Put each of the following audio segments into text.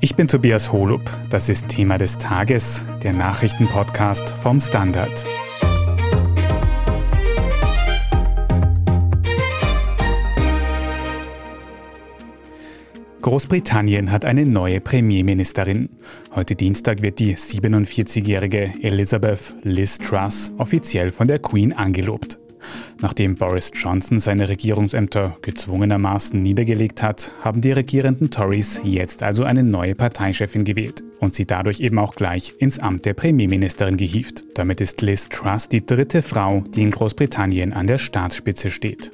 Ich bin Tobias Holub. Das ist Thema des Tages, der Nachrichtenpodcast vom Standard. Großbritannien hat eine neue Premierministerin. Heute Dienstag wird die 47-jährige Elizabeth Liz Truss offiziell von der Queen angelobt. Nachdem Boris Johnson seine Regierungsämter gezwungenermaßen niedergelegt hat, haben die regierenden Tories jetzt also eine neue Parteichefin gewählt und sie dadurch eben auch gleich ins Amt der Premierministerin gehievt. Damit ist Liz Truss die dritte Frau, die in Großbritannien an der Staatsspitze steht.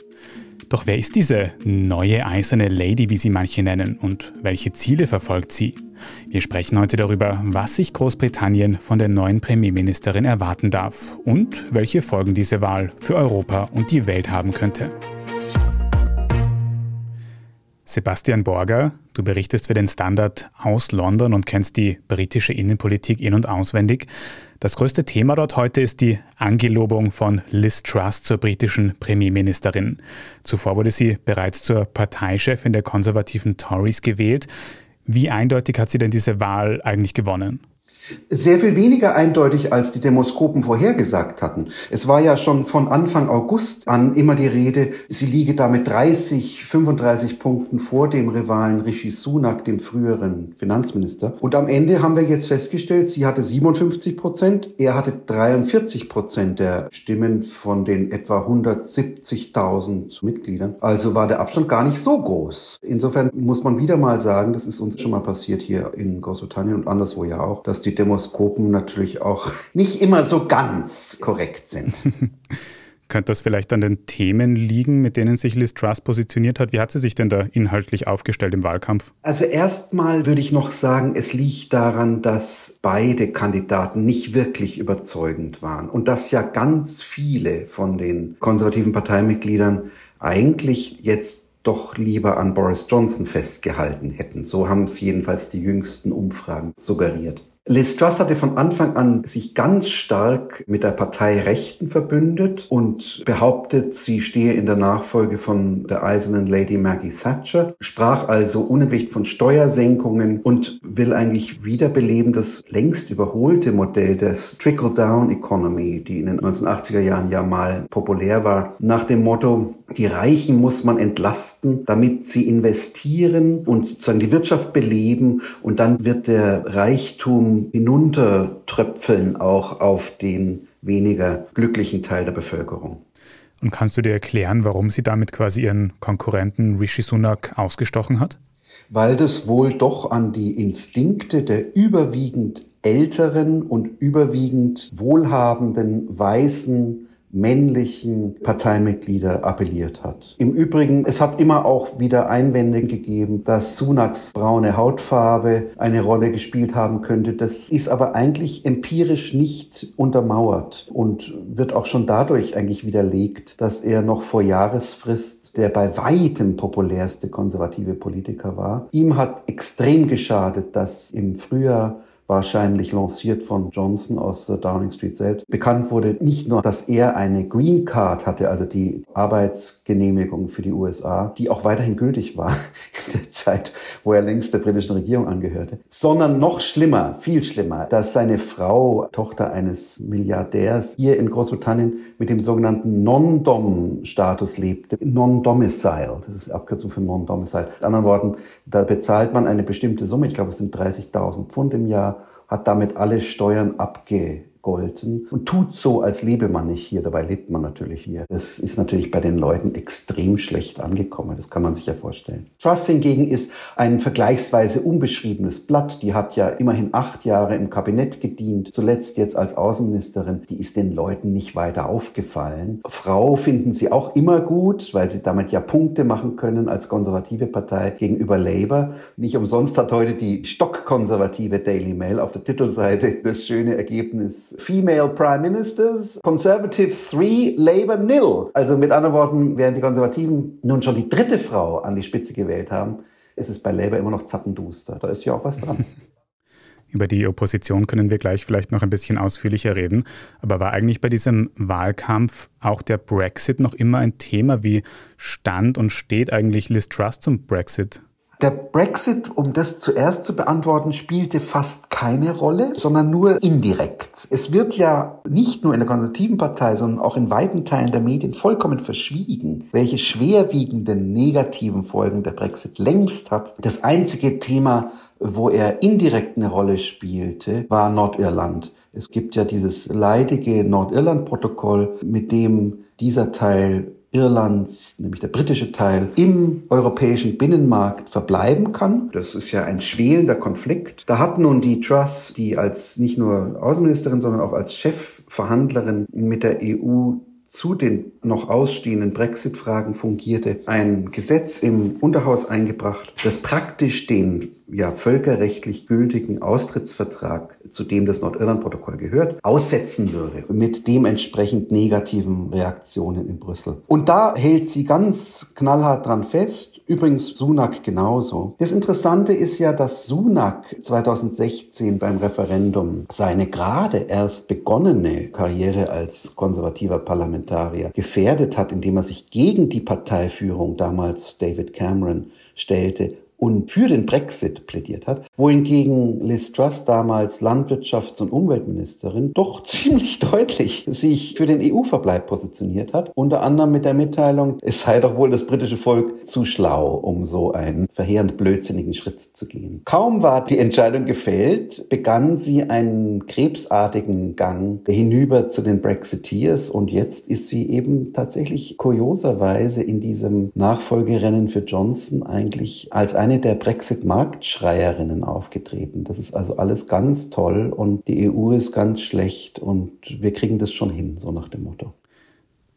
Doch wer ist diese neue eiserne Lady, wie sie manche nennen, und welche Ziele verfolgt sie? Wir sprechen heute darüber, was sich Großbritannien von der neuen Premierministerin erwarten darf und welche Folgen diese Wahl für Europa und die Welt haben könnte. Sebastian Borger, du berichtest für den Standard aus London und kennst die britische Innenpolitik in und auswendig. Das größte Thema dort heute ist die Angelobung von Liz Truss zur britischen Premierministerin. Zuvor wurde sie bereits zur Parteichefin der konservativen Tories gewählt. Wie eindeutig hat sie denn diese Wahl eigentlich gewonnen? Sehr viel weniger eindeutig, als die Demoskopen vorhergesagt hatten. Es war ja schon von Anfang August an immer die Rede, sie liege da mit 30, 35 Punkten vor dem Rivalen Rishi Sunak, dem früheren Finanzminister. Und am Ende haben wir jetzt festgestellt, sie hatte 57 Prozent, er hatte 43 Prozent der Stimmen von den etwa 170.000 Mitgliedern. Also war der Abstand gar nicht so groß. Insofern muss man wieder mal sagen, das ist uns schon mal passiert hier in Großbritannien und anderswo ja auch, dass die die Demoskopen natürlich auch nicht immer so ganz korrekt sind. Könnte das vielleicht an den Themen liegen, mit denen sich Liz Truss positioniert hat? Wie hat sie sich denn da inhaltlich aufgestellt im Wahlkampf? Also erstmal würde ich noch sagen, es liegt daran, dass beide Kandidaten nicht wirklich überzeugend waren und dass ja ganz viele von den konservativen Parteimitgliedern eigentlich jetzt doch lieber an Boris Johnson festgehalten hätten. So haben es jedenfalls die jüngsten Umfragen suggeriert. Liz Truss hatte von Anfang an sich ganz stark mit der Partei Rechten verbündet und behauptet, sie stehe in der Nachfolge von der eisernen Lady Maggie Thatcher, sprach also unentwegt von Steuersenkungen und will eigentlich wiederbeleben das längst überholte Modell des Trickle-Down-Economy, die in den 1980er Jahren ja mal populär war, nach dem Motto, die Reichen muss man entlasten, damit sie investieren und sozusagen die Wirtschaft beleben und dann wird der Reichtum hinuntertröpfeln auch auf den weniger glücklichen Teil der Bevölkerung. Und kannst du dir erklären, warum sie damit quasi ihren Konkurrenten Rishi Sunak ausgestochen hat? Weil das wohl doch an die Instinkte der überwiegend älteren und überwiegend wohlhabenden weißen männlichen Parteimitglieder appelliert hat. Im Übrigen, es hat immer auch wieder Einwände gegeben, dass Sunaks braune Hautfarbe eine Rolle gespielt haben könnte. Das ist aber eigentlich empirisch nicht untermauert und wird auch schon dadurch eigentlich widerlegt, dass er noch vor Jahresfrist der bei weitem populärste konservative Politiker war. Ihm hat extrem geschadet, dass im Frühjahr wahrscheinlich lanciert von Johnson aus der Downing Street selbst. Bekannt wurde nicht nur, dass er eine Green Card hatte, also die Arbeitsgenehmigung für die USA, die auch weiterhin gültig war in der Zeit, wo er längst der britischen Regierung angehörte, sondern noch schlimmer, viel schlimmer, dass seine Frau, Tochter eines Milliardärs, hier in Großbritannien mit dem sogenannten Non-Dom-Status lebte. Non-Domicile, das ist Abkürzung für Non-Domicile. In anderen Worten, da bezahlt man eine bestimmte Summe, ich glaube es sind 30.000 Pfund im Jahr, hat damit alle Steuern abge abgegolten und tut so, als lebe man nicht hier. Dabei lebt man natürlich hier. Das ist natürlich bei den Leuten extrem schlecht angekommen. Das kann man sich ja vorstellen. Truss hingegen ist ein vergleichsweise unbeschriebenes Blatt. Die hat ja immerhin acht Jahre im Kabinett gedient, zuletzt jetzt als Außenministerin. Die ist den Leuten nicht weiter aufgefallen. Frau finden sie auch immer gut, weil sie damit ja Punkte machen können als konservative Partei gegenüber Labour. Nicht umsonst hat heute die stockkonservative Daily Mail auf der Titelseite das schöne Ergebnis Female Prime Ministers, Conservatives 3, Labour nil. Also mit anderen Worten, während die Konservativen nun schon die dritte Frau an die Spitze gewählt haben, ist es bei Labour immer noch zappenduster. Da ist ja auch was dran. Über die Opposition können wir gleich vielleicht noch ein bisschen ausführlicher reden. Aber war eigentlich bei diesem Wahlkampf auch der Brexit noch immer ein Thema? Wie stand und steht eigentlich Liz Truss zum Brexit? Der Brexit, um das zuerst zu beantworten, spielte fast keine Rolle, sondern nur indirekt. Es wird ja nicht nur in der konservativen Partei, sondern auch in weiten Teilen der Medien vollkommen verschwiegen, welche schwerwiegenden negativen Folgen der Brexit längst hat. Das einzige Thema, wo er indirekt eine Rolle spielte, war Nordirland. Es gibt ja dieses leidige Nordirland-Protokoll, mit dem dieser Teil Irlands, nämlich der britische Teil, im europäischen Binnenmarkt verbleiben kann. Das ist ja ein schwelender Konflikt. Da hat nun die Truss, die als nicht nur Außenministerin, sondern auch als Chefverhandlerin mit der EU zu den noch ausstehenden Brexit-Fragen fungierte, ein Gesetz im Unterhaus eingebracht, das praktisch den ja völkerrechtlich gültigen Austrittsvertrag, zu dem das Nordirland-Protokoll gehört, aussetzen würde, mit dementsprechend negativen Reaktionen in Brüssel. Und da hält sie ganz knallhart dran fest Übrigens Sunak genauso. Das Interessante ist ja, dass Sunak 2016 beim Referendum seine gerade erst begonnene Karriere als konservativer Parlamentarier gefährdet hat, indem er sich gegen die Parteiführung damals David Cameron stellte und für den Brexit plädiert hat, wohingegen Liz Truss damals Landwirtschafts- und Umweltministerin doch ziemlich deutlich sich für den EU-Verbleib positioniert hat, unter anderem mit der Mitteilung, es sei doch wohl das britische Volk zu schlau, um so einen verheerend blödsinnigen Schritt zu gehen. Kaum war die Entscheidung gefällt, begann sie einen krebsartigen Gang hinüber zu den Brexiteers und jetzt ist sie eben tatsächlich kurioserweise in diesem Nachfolgerennen für Johnson eigentlich als eine der Brexit-Marktschreierinnen aufgetreten. Das ist also alles ganz toll und die EU ist ganz schlecht und wir kriegen das schon hin, so nach dem Motto.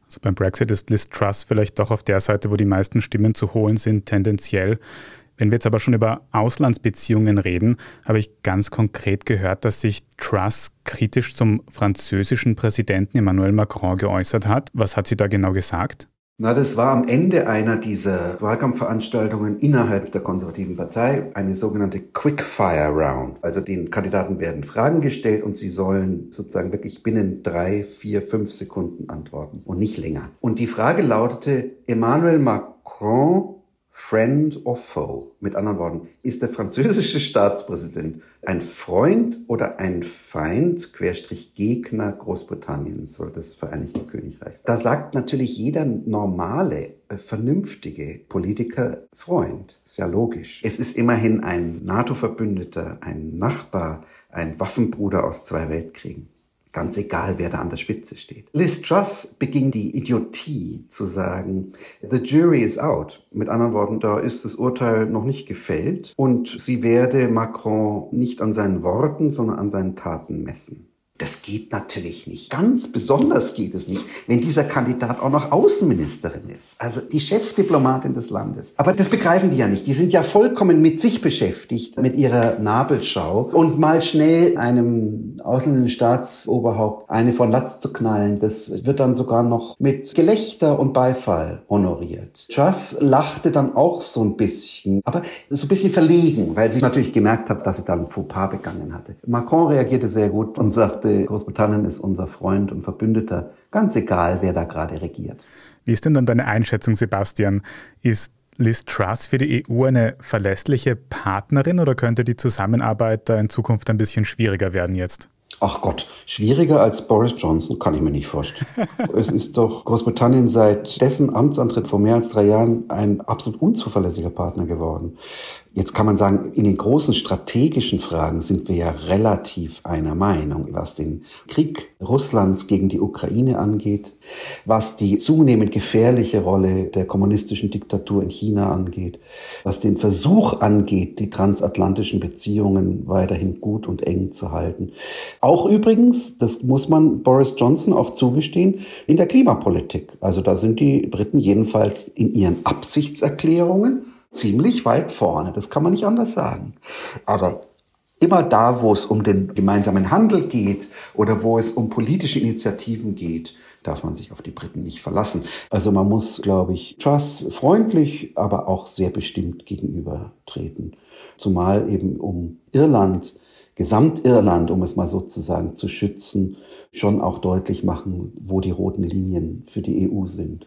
Also beim Brexit ist Liz Truss vielleicht doch auf der Seite, wo die meisten Stimmen zu holen sind, tendenziell. Wenn wir jetzt aber schon über Auslandsbeziehungen reden, habe ich ganz konkret gehört, dass sich Truss kritisch zum französischen Präsidenten Emmanuel Macron geäußert hat. Was hat sie da genau gesagt? Na, das war am Ende einer dieser Wahlkampfveranstaltungen innerhalb der konservativen Partei eine sogenannte Quickfire Round. Also den Kandidaten werden Fragen gestellt und sie sollen sozusagen wirklich binnen drei, vier, fünf Sekunden antworten und nicht länger. Und die Frage lautete, Emmanuel Macron Friend or Foe? Mit anderen Worten, ist der französische Staatspräsident ein Freund oder ein Feind, Querstrich Gegner Großbritanniens oder des Vereinigten Königreichs? Da sagt natürlich jeder normale, äh, vernünftige Politiker Freund. Ja logisch. Es ist immerhin ein NATO-Verbündeter, ein Nachbar, ein Waffenbruder aus zwei Weltkriegen. Ganz egal, wer da an der Spitze steht. Liz Truss beging die Idiotie zu sagen, the jury is out. Mit anderen Worten, da ist das Urteil noch nicht gefällt und sie werde Macron nicht an seinen Worten, sondern an seinen Taten messen. Das geht natürlich nicht. Ganz besonders geht es nicht, wenn dieser Kandidat auch noch Außenministerin ist, also die Chefdiplomatin des Landes. Aber das begreifen die ja nicht. Die sind ja vollkommen mit sich beschäftigt, mit ihrer Nabelschau und mal schnell einem ausländischen Staatsoberhaupt eine von Latz zu knallen. Das wird dann sogar noch mit Gelächter und Beifall honoriert. Truss lachte dann auch so ein bisschen, aber so ein bisschen verlegen, weil sie natürlich gemerkt hat, dass sie da ein Fauxpas begangen hatte. Macron reagierte sehr gut und sagte, sagte, Großbritannien ist unser Freund und Verbündeter, ganz egal, wer da gerade regiert. Wie ist denn dann deine Einschätzung, Sebastian? Ist Liz Truss für die EU eine verlässliche Partnerin oder könnte die Zusammenarbeit da in Zukunft ein bisschen schwieriger werden jetzt? Ach Gott, schwieriger als Boris Johnson kann ich mir nicht vorstellen. es ist doch Großbritannien seit dessen Amtsantritt vor mehr als drei Jahren ein absolut unzuverlässiger Partner geworden. Jetzt kann man sagen, in den großen strategischen Fragen sind wir ja relativ einer Meinung, was den Krieg Russlands gegen die Ukraine angeht, was die zunehmend gefährliche Rolle der kommunistischen Diktatur in China angeht, was den Versuch angeht, die transatlantischen Beziehungen weiterhin gut und eng zu halten. Auch übrigens, das muss man Boris Johnson auch zugestehen, in der Klimapolitik. Also da sind die Briten jedenfalls in ihren Absichtserklärungen ziemlich weit vorne. Das kann man nicht anders sagen. Aber immer da, wo es um den gemeinsamen Handel geht oder wo es um politische Initiativen geht, darf man sich auf die Briten nicht verlassen. Also man muss, glaube ich, Truss freundlich, aber auch sehr bestimmt gegenübertreten. Zumal eben um Irland, Gesamtirland, um es mal sozusagen zu schützen, schon auch deutlich machen, wo die roten Linien für die EU sind.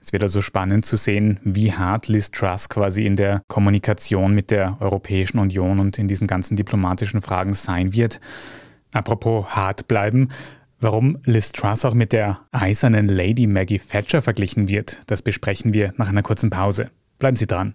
Es wird also spannend zu sehen, wie hart Liz Truss quasi in der Kommunikation mit der Europäischen Union und in diesen ganzen diplomatischen Fragen sein wird. Apropos hart bleiben, warum Liz Truss auch mit der eisernen Lady Maggie Thatcher verglichen wird, das besprechen wir nach einer kurzen Pause. Bleiben Sie dran.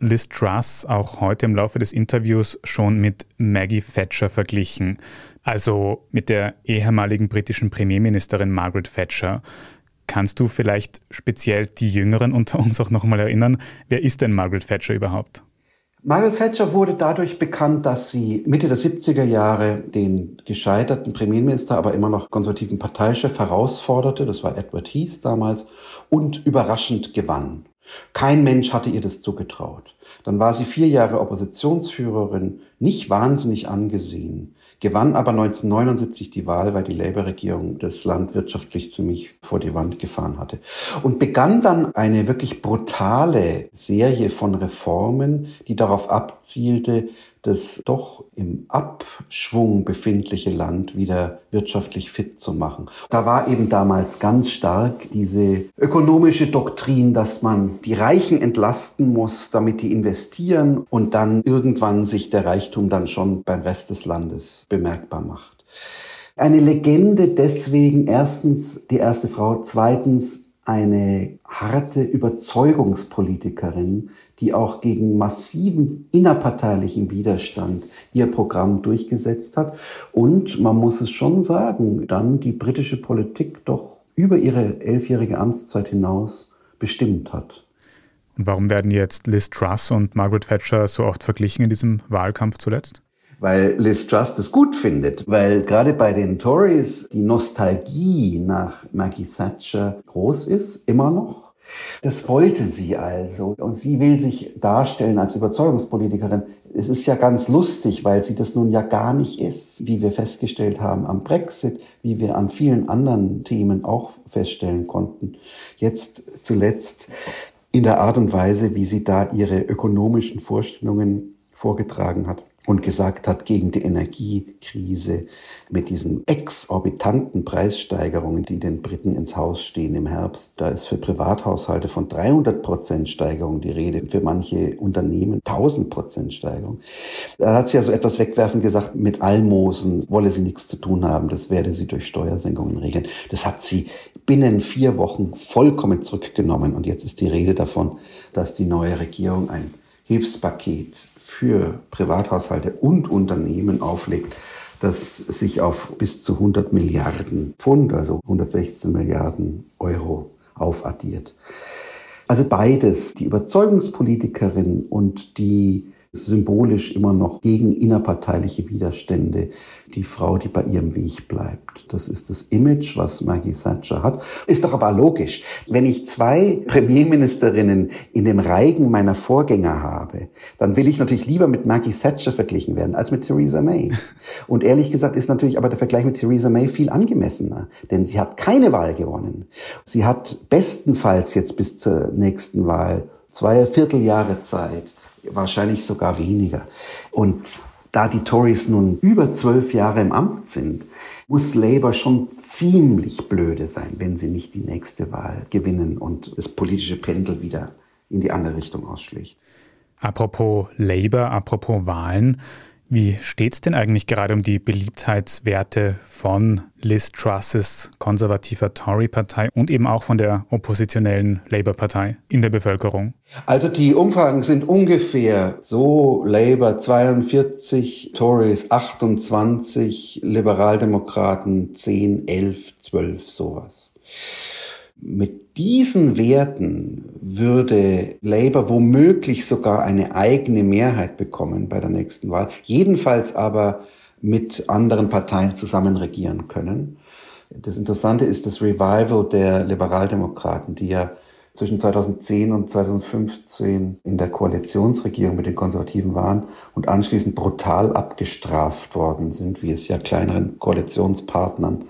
Liz Truss auch heute im Laufe des Interviews schon mit Maggie Thatcher verglichen, also mit der ehemaligen britischen Premierministerin Margaret Thatcher. Kannst du vielleicht speziell die Jüngeren unter uns auch nochmal erinnern, wer ist denn Margaret Thatcher überhaupt? Margaret Thatcher wurde dadurch bekannt, dass sie Mitte der 70er Jahre den gescheiterten Premierminister, aber immer noch konservativen Parteichef herausforderte, das war Edward Heath damals, und überraschend gewann. Kein Mensch hatte ihr das zugetraut. Dann war sie vier Jahre Oppositionsführerin, nicht wahnsinnig angesehen, gewann aber 1979 die Wahl, weil die Labour-Regierung das Land wirtschaftlich ziemlich vor die Wand gefahren hatte. Und begann dann eine wirklich brutale Serie von Reformen, die darauf abzielte, das doch im Abschwung befindliche Land wieder wirtschaftlich fit zu machen. Da war eben damals ganz stark diese ökonomische Doktrin, dass man die Reichen entlasten muss, damit die investieren und dann irgendwann sich der Reichtum dann schon beim Rest des Landes bemerkbar macht. Eine Legende deswegen erstens die erste Frau, zweitens eine harte Überzeugungspolitikerin, die auch gegen massiven innerparteilichen Widerstand ihr Programm durchgesetzt hat. Und man muss es schon sagen, dann die britische Politik doch über ihre elfjährige Amtszeit hinaus bestimmt hat. Und warum werden jetzt Liz Truss und Margaret Thatcher so oft verglichen in diesem Wahlkampf zuletzt? Weil Liz Truss das gut findet, weil gerade bei den Tories die Nostalgie nach Maggie Thatcher groß ist, immer noch. Das wollte sie also. Und sie will sich darstellen als Überzeugungspolitikerin. Es ist ja ganz lustig, weil sie das nun ja gar nicht ist, wie wir festgestellt haben am Brexit, wie wir an vielen anderen Themen auch feststellen konnten. Jetzt zuletzt in der Art und Weise, wie sie da ihre ökonomischen Vorstellungen vorgetragen hat und gesagt hat, gegen die Energiekrise mit diesen exorbitanten Preissteigerungen, die den Briten ins Haus stehen im Herbst, da ist für Privathaushalte von 300 Prozent Steigerung die Rede, für manche Unternehmen 1000 Prozent Steigerung. Da hat sie also etwas wegwerfend gesagt, mit Almosen wolle sie nichts zu tun haben, das werde sie durch Steuersenkungen regeln. Das hat sie binnen vier Wochen vollkommen zurückgenommen und jetzt ist die Rede davon, dass die neue Regierung ein Hilfspaket für Privathaushalte und Unternehmen auflegt, das sich auf bis zu 100 Milliarden Pfund, also 116 Milliarden Euro aufaddiert. Also beides, die Überzeugungspolitikerin und die symbolisch immer noch gegen innerparteiliche Widerstände die Frau, die bei ihrem Weg bleibt. Das ist das Image, was Maggie Thatcher hat. Ist doch aber logisch. Wenn ich zwei Premierministerinnen in dem Reigen meiner Vorgänger habe, dann will ich natürlich lieber mit Maggie Thatcher verglichen werden als mit Theresa May. Und ehrlich gesagt ist natürlich aber der Vergleich mit Theresa May viel angemessener, denn sie hat keine Wahl gewonnen. Sie hat bestenfalls jetzt bis zur nächsten Wahl zwei Vierteljahre Zeit, wahrscheinlich sogar weniger. Und da die Tories nun über zwölf Jahre im Amt sind, muss Labour schon ziemlich blöde sein, wenn sie nicht die nächste Wahl gewinnen und das politische Pendel wieder in die andere Richtung ausschlägt. Apropos Labour, apropos Wahlen. Wie steht es denn eigentlich gerade um die Beliebtheitswerte von Liz Trusses konservativer Tory-Partei und eben auch von der oppositionellen Labour-Partei in der Bevölkerung? Also die Umfragen sind ungefähr so Labour 42, Tories 28, Liberaldemokraten 10, 11, 12, sowas. Mit diesen Werten würde Labour womöglich sogar eine eigene Mehrheit bekommen bei der nächsten Wahl, jedenfalls aber mit anderen Parteien zusammen regieren können. Das Interessante ist das Revival der Liberaldemokraten, die ja zwischen 2010 und 2015 in der Koalitionsregierung mit den Konservativen waren und anschließend brutal abgestraft worden sind, wie es ja kleineren Koalitionspartnern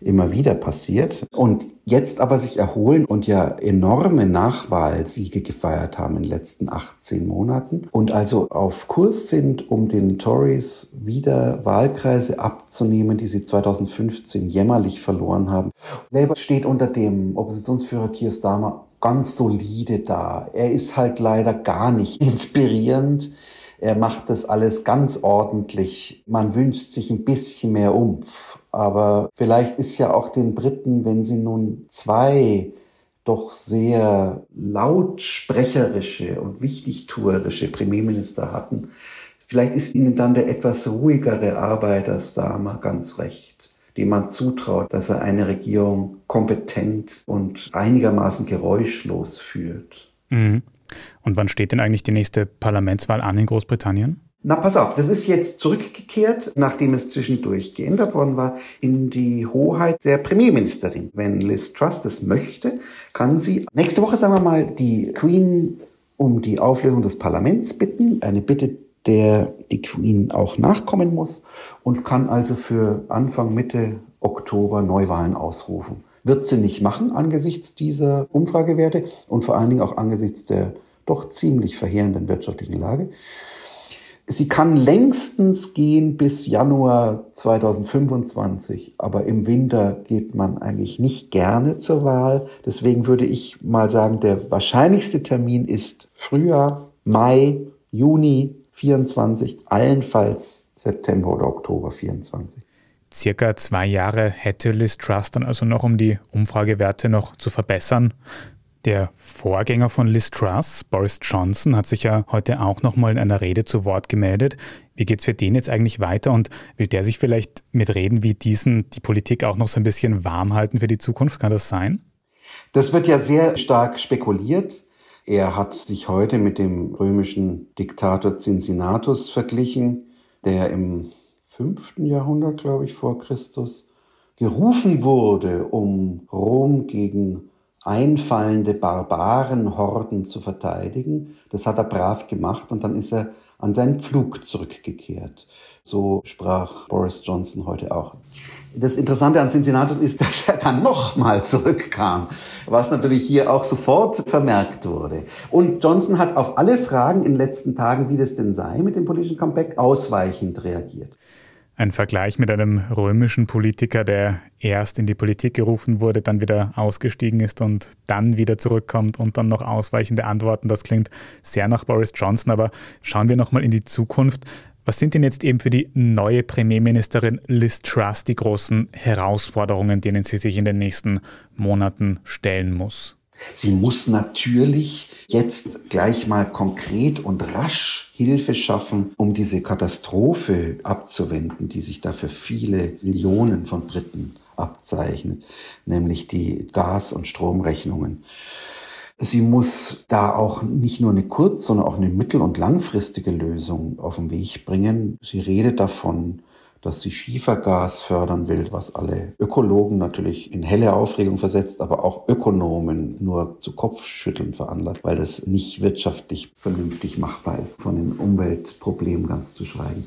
immer wieder passiert. Und jetzt aber sich erholen und ja enorme Nachwahlsiege gefeiert haben in den letzten 18 Monaten und also auf Kurs sind, um den Tories wieder Wahlkreise abzunehmen, die sie 2015 jämmerlich verloren haben. Labour steht unter dem Oppositionsführer Keir Starmer ganz solide da. Er ist halt leider gar nicht inspirierend. Er macht das alles ganz ordentlich. Man wünscht sich ein bisschen mehr Umf. Aber vielleicht ist ja auch den Briten, wenn sie nun zwei doch sehr lautsprecherische und wichtigtuerische Premierminister hatten, vielleicht ist ihnen dann der etwas ruhigere Arbeitersdamer ganz recht, dem man zutraut, dass er eine Regierung kompetent und einigermaßen geräuschlos führt. Mhm. Und wann steht denn eigentlich die nächste Parlamentswahl an in Großbritannien? Na, pass auf, das ist jetzt zurückgekehrt, nachdem es zwischendurch geändert worden war, in die Hoheit der Premierministerin. Wenn Liz Truss das möchte, kann sie nächste Woche, sagen wir mal, die Queen um die Auflösung des Parlaments bitten. Eine Bitte, der die Queen auch nachkommen muss und kann also für Anfang, Mitte Oktober Neuwahlen ausrufen. Wird sie nicht machen angesichts dieser Umfragewerte und vor allen Dingen auch angesichts der doch ziemlich verheerenden wirtschaftlichen Lage. Sie kann längstens gehen bis Januar 2025, aber im Winter geht man eigentlich nicht gerne zur Wahl. Deswegen würde ich mal sagen, der wahrscheinlichste Termin ist Frühjahr, Mai, Juni 24, allenfalls September oder Oktober 24. Circa zwei Jahre hätte Liz Truss dann also noch, um die Umfragewerte noch zu verbessern. Der Vorgänger von Liz Truss, Boris Johnson, hat sich ja heute auch nochmal in einer Rede zu Wort gemeldet. Wie geht es für den jetzt eigentlich weiter und will der sich vielleicht mit Reden wie diesen die Politik auch noch so ein bisschen warm halten für die Zukunft? Kann das sein? Das wird ja sehr stark spekuliert. Er hat sich heute mit dem römischen Diktator Cincinnatus verglichen, der im fünften Jahrhundert, glaube ich, vor Christus gerufen wurde, um Rom gegen einfallende Barbarenhorden zu verteidigen. Das hat er brav gemacht und dann ist er an seinen Pflug zurückgekehrt. So sprach Boris Johnson heute auch. Das Interessante an Cincinnatus ist, dass er dann nochmal zurückkam, was natürlich hier auch sofort vermerkt wurde. Und Johnson hat auf alle Fragen in den letzten Tagen, wie das denn sei mit dem politischen Comeback, ausweichend reagiert. Ein Vergleich mit einem römischen Politiker, der erst in die Politik gerufen wurde, dann wieder ausgestiegen ist und dann wieder zurückkommt und dann noch ausweichende Antworten. Das klingt sehr nach Boris Johnson, aber schauen wir nochmal in die Zukunft. Was sind denn jetzt eben für die neue Premierministerin Liz Truss die großen Herausforderungen, denen sie sich in den nächsten Monaten stellen muss? Sie muss natürlich jetzt gleich mal konkret und rasch Hilfe schaffen, um diese Katastrophe abzuwenden, die sich da für viele Millionen von Briten abzeichnet, nämlich die Gas- und Stromrechnungen. Sie muss da auch nicht nur eine kurz-, sondern auch eine mittel- und langfristige Lösung auf den Weg bringen. Sie redet davon, dass sie Schiefergas fördern will, was alle Ökologen natürlich in helle Aufregung versetzt, aber auch Ökonomen nur zu Kopfschütteln veranlasst, weil das nicht wirtschaftlich vernünftig machbar ist, von den Umweltproblemen ganz zu schweigen.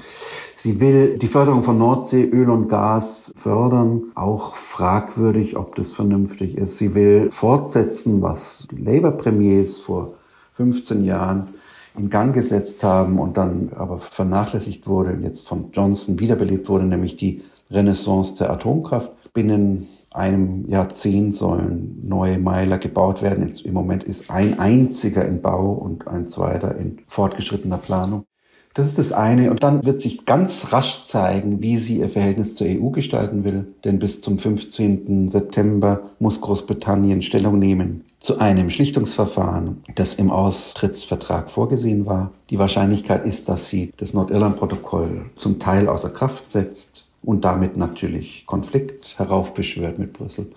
Sie will die Förderung von Nordsee, Öl und Gas fördern, auch fragwürdig, ob das vernünftig ist. Sie will fortsetzen, was die Labour-Premiers vor 15 Jahren in Gang gesetzt haben und dann aber vernachlässigt wurde und jetzt von Johnson wiederbelebt wurde, nämlich die Renaissance der Atomkraft. Binnen einem Jahrzehnt sollen neue Meiler gebaut werden. Jetzt Im Moment ist ein einziger in Bau und ein zweiter in fortgeschrittener Planung. Das ist das eine. Und dann wird sich ganz rasch zeigen, wie sie ihr Verhältnis zur EU gestalten will. Denn bis zum 15. September muss Großbritannien Stellung nehmen zu einem Schlichtungsverfahren, das im Austrittsvertrag vorgesehen war. Die Wahrscheinlichkeit ist, dass sie das Nordirland-Protokoll zum Teil außer Kraft setzt und damit natürlich Konflikt heraufbeschwört mit Brüssel.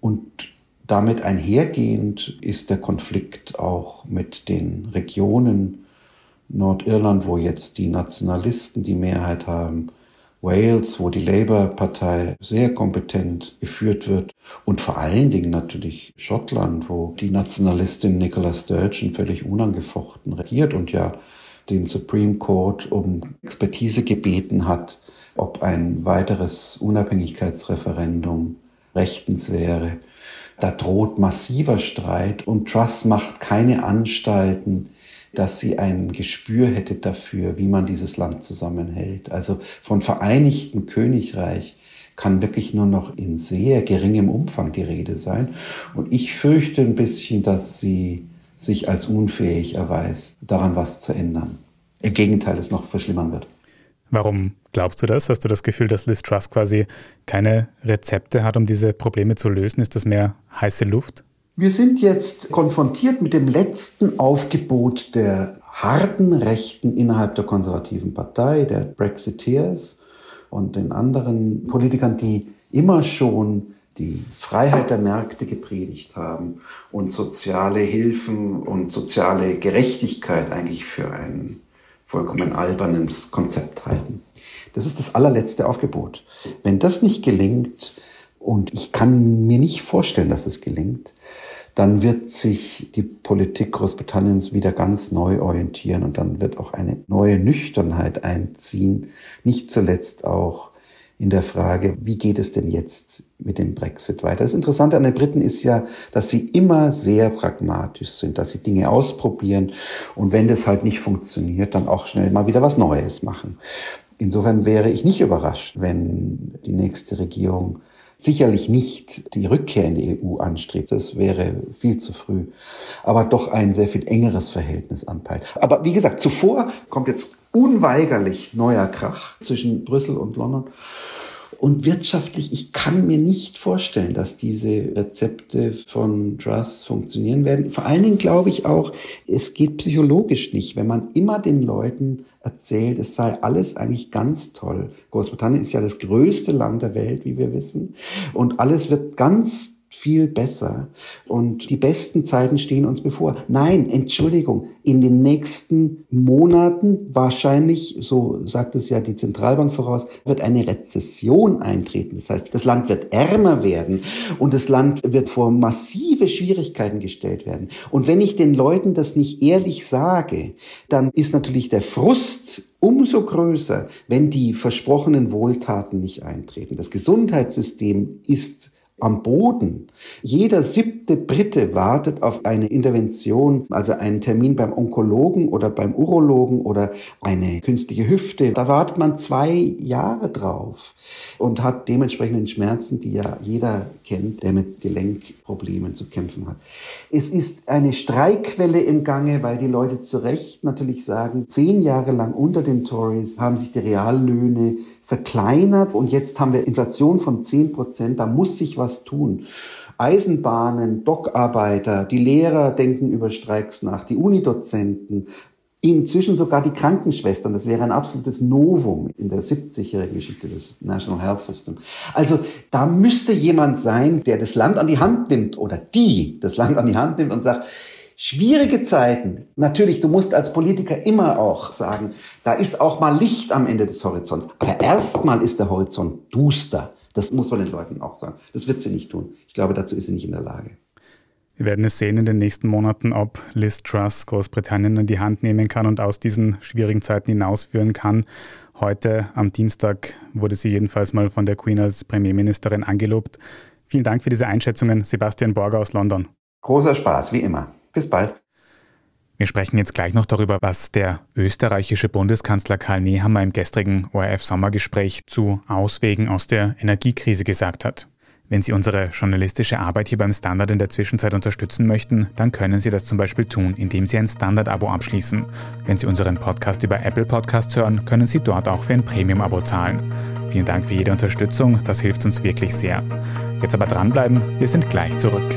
Und damit einhergehend ist der Konflikt auch mit den Regionen Nordirland, wo jetzt die Nationalisten die Mehrheit haben, Wales, wo die Labour-Partei sehr kompetent geführt wird und vor allen Dingen natürlich Schottland, wo die Nationalistin Nicola Sturgeon völlig unangefochten regiert und ja den Supreme Court um Expertise gebeten hat, ob ein weiteres Unabhängigkeitsreferendum rechtens wäre. Da droht massiver Streit und Truss macht keine Anstalten, dass sie ein Gespür hätte dafür, wie man dieses Land zusammenhält. Also von Vereinigten Königreich kann wirklich nur noch in sehr geringem Umfang die Rede sein. Und ich fürchte ein bisschen, dass sie sich als unfähig erweist, daran was zu ändern. Im Gegenteil, es noch verschlimmern wird. Warum glaubst du das? Hast du das Gefühl, dass Liz Truss quasi keine Rezepte hat, um diese Probleme zu lösen? Ist das mehr heiße Luft? Wir sind jetzt konfrontiert mit dem letzten Aufgebot der harten Rechten innerhalb der konservativen Partei, der Brexiteers und den anderen Politikern, die immer schon die Freiheit der Märkte gepredigt haben und soziale Hilfen und soziale Gerechtigkeit eigentlich für ein vollkommen albernes Konzept halten. Das ist das allerletzte Aufgebot. Wenn das nicht gelingt, und ich kann mir nicht vorstellen, dass es gelingt, dann wird sich die Politik Großbritanniens wieder ganz neu orientieren und dann wird auch eine neue Nüchternheit einziehen, nicht zuletzt auch in der Frage, wie geht es denn jetzt mit dem Brexit weiter? Das Interessante an den Briten ist ja, dass sie immer sehr pragmatisch sind, dass sie Dinge ausprobieren und wenn das halt nicht funktioniert, dann auch schnell mal wieder was Neues machen. Insofern wäre ich nicht überrascht, wenn die nächste Regierung sicherlich nicht die Rückkehr in die EU anstrebt, das wäre viel zu früh, aber doch ein sehr viel engeres Verhältnis anpeilt. Aber wie gesagt, zuvor kommt jetzt unweigerlich neuer Krach zwischen Brüssel und London. Und wirtschaftlich, ich kann mir nicht vorstellen, dass diese Rezepte von Truss funktionieren werden. Vor allen Dingen glaube ich auch, es geht psychologisch nicht, wenn man immer den Leuten erzählt, es sei alles eigentlich ganz toll. Großbritannien ist ja das größte Land der Welt, wie wir wissen. Und alles wird ganz viel besser und die besten Zeiten stehen uns bevor. Nein, Entschuldigung, in den nächsten Monaten wahrscheinlich, so sagt es ja die Zentralbank voraus, wird eine Rezession eintreten. Das heißt, das Land wird ärmer werden und das Land wird vor massive Schwierigkeiten gestellt werden. Und wenn ich den Leuten das nicht ehrlich sage, dann ist natürlich der Frust umso größer, wenn die versprochenen Wohltaten nicht eintreten. Das Gesundheitssystem ist am Boden. Jeder siebte Brite wartet auf eine Intervention, also einen Termin beim Onkologen oder beim Urologen oder eine künstliche Hüfte. Da wartet man zwei Jahre drauf und hat dementsprechenden Schmerzen, die ja jeder kennt, der mit Gelenkproblemen zu kämpfen hat. Es ist eine Streikwelle im Gange, weil die Leute zu Recht natürlich sagen, zehn Jahre lang unter den Tories haben sich die Reallöhne verkleinert und jetzt haben wir Inflation von 10 Prozent, da muss sich was tun. Eisenbahnen, Dockarbeiter, die Lehrer denken über Streiks nach, die Unidozenten, inzwischen sogar die Krankenschwestern. Das wäre ein absolutes Novum in der 70-jährigen Geschichte des National Health System. Also da müsste jemand sein, der das Land an die Hand nimmt oder die das Land an die Hand nimmt und sagt, Schwierige Zeiten. Natürlich, du musst als Politiker immer auch sagen, da ist auch mal Licht am Ende des Horizonts. Aber erstmal ist der Horizont duster. Das muss man den Leuten auch sagen. Das wird sie nicht tun. Ich glaube, dazu ist sie nicht in der Lage. Wir werden es sehen in den nächsten Monaten, ob Liz Truss Großbritannien in die Hand nehmen kann und aus diesen schwierigen Zeiten hinausführen kann. Heute am Dienstag wurde sie jedenfalls mal von der Queen als Premierministerin angelobt. Vielen Dank für diese Einschätzungen, Sebastian Borger aus London. Großer Spaß, wie immer. Bis bald. Wir sprechen jetzt gleich noch darüber, was der österreichische Bundeskanzler Karl Nehammer im gestrigen ORF-Sommergespräch zu Auswegen aus der Energiekrise gesagt hat. Wenn Sie unsere journalistische Arbeit hier beim Standard in der Zwischenzeit unterstützen möchten, dann können Sie das zum Beispiel tun, indem Sie ein Standard-Abo abschließen. Wenn Sie unseren Podcast über Apple Podcasts hören, können Sie dort auch für ein Premium-Abo zahlen. Vielen Dank für jede Unterstützung, das hilft uns wirklich sehr. Jetzt aber dranbleiben, wir sind gleich zurück.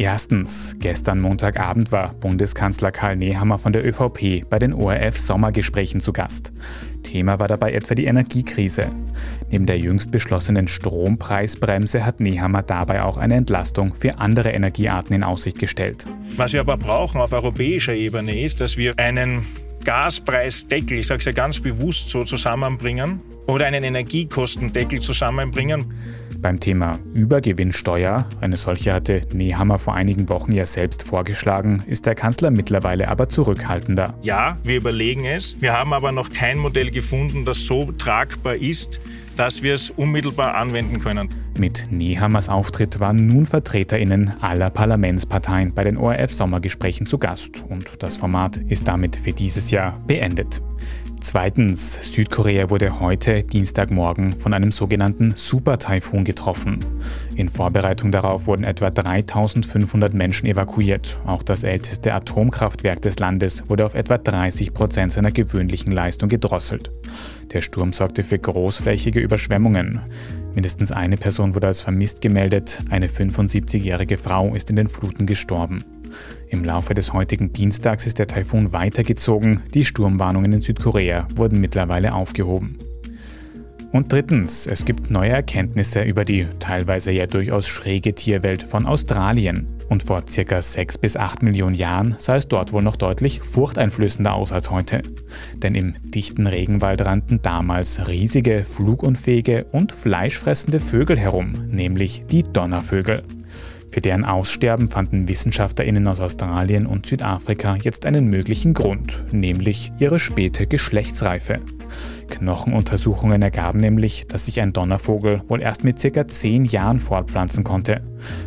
Erstens, gestern Montagabend war Bundeskanzler Karl Nehammer von der ÖVP bei den ORF-Sommergesprächen zu Gast. Thema war dabei etwa die Energiekrise. Neben der jüngst beschlossenen Strompreisbremse hat Nehammer dabei auch eine Entlastung für andere Energiearten in Aussicht gestellt. Was wir aber brauchen auf europäischer Ebene ist, dass wir einen Gaspreisdeckel, ich sage es ja ganz bewusst so, zusammenbringen oder einen Energiekostendeckel zusammenbringen. Beim Thema Übergewinnsteuer, eine solche hatte Nehammer vor einigen Wochen ja selbst vorgeschlagen, ist der Kanzler mittlerweile aber zurückhaltender. Ja, wir überlegen es. Wir haben aber noch kein Modell gefunden, das so tragbar ist, dass wir es unmittelbar anwenden können. Mit Nehammers Auftritt waren nun VertreterInnen aller Parlamentsparteien bei den ORF-Sommergesprächen zu Gast und das Format ist damit für dieses Jahr beendet. Zweitens, Südkorea wurde heute, Dienstagmorgen, von einem sogenannten Super-Taifun getroffen. In Vorbereitung darauf wurden etwa 3500 Menschen evakuiert. Auch das älteste Atomkraftwerk des Landes wurde auf etwa 30 Prozent seiner gewöhnlichen Leistung gedrosselt. Der Sturm sorgte für großflächige Überschwemmungen. Mindestens eine Person wurde als vermisst gemeldet, eine 75-jährige Frau ist in den Fluten gestorben. Im Laufe des heutigen Dienstags ist der Taifun weitergezogen, die Sturmwarnungen in Südkorea wurden mittlerweile aufgehoben. Und drittens, es gibt neue Erkenntnisse über die teilweise ja durchaus schräge Tierwelt von Australien. Und vor circa 6 bis 8 Millionen Jahren sah es dort wohl noch deutlich furchteinflößender aus als heute. Denn im dichten Regenwald rannten damals riesige, flugunfähige und fleischfressende Vögel herum, nämlich die Donnervögel. Für deren Aussterben fanden WissenschaftlerInnen aus Australien und Südafrika jetzt einen möglichen Grund, nämlich ihre späte Geschlechtsreife. Knochenuntersuchungen ergaben nämlich, dass sich ein Donnervogel wohl erst mit ca. 10 Jahren fortpflanzen konnte.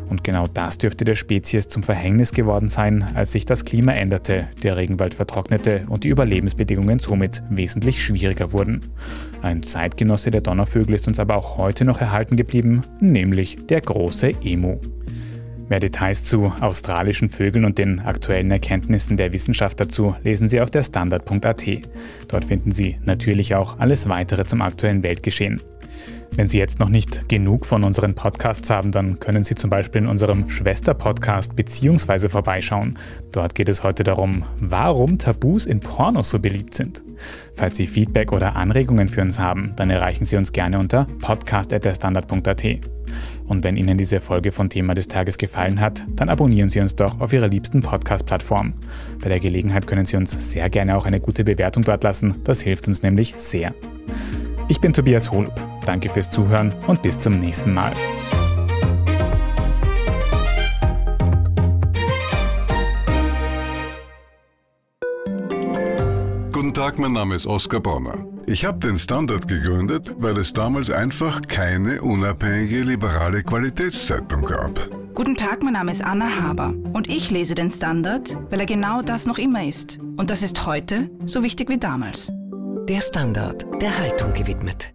Und genau das dürfte der Spezies zum Verhängnis geworden sein, als sich das Klima änderte, der Regenwald vertrocknete und die Überlebensbedingungen somit wesentlich schwieriger wurden. Ein Zeitgenosse der Donnervögel ist uns aber auch heute noch erhalten geblieben, nämlich der große Emu. Mehr Details zu australischen Vögeln und den aktuellen Erkenntnissen der Wissenschaft dazu lesen Sie auf der Standard.at. Dort finden Sie natürlich auch alles weitere zum aktuellen Weltgeschehen. Wenn Sie jetzt noch nicht genug von unseren Podcasts haben, dann können Sie zum Beispiel in unserem Schwester-Podcast beziehungsweise vorbeischauen. Dort geht es heute darum, warum Tabus in Pornos so beliebt sind. Falls Sie Feedback oder Anregungen für uns haben, dann erreichen Sie uns gerne unter podcast.derstandard.at. Und wenn Ihnen diese Folge von Thema des Tages gefallen hat, dann abonnieren Sie uns doch auf Ihrer liebsten Podcast-Plattform. Bei der Gelegenheit können Sie uns sehr gerne auch eine gute Bewertung dort lassen, das hilft uns nämlich sehr. Ich bin Tobias Holub, danke fürs Zuhören und bis zum nächsten Mal. Guten Tag, mein Name ist Oskar Bonner. Ich habe den Standard gegründet, weil es damals einfach keine unabhängige liberale Qualitätszeitung gab. Guten Tag, mein Name ist Anna Haber und ich lese den Standard, weil er genau das noch immer ist. Und das ist heute so wichtig wie damals. Der Standard, der Haltung gewidmet.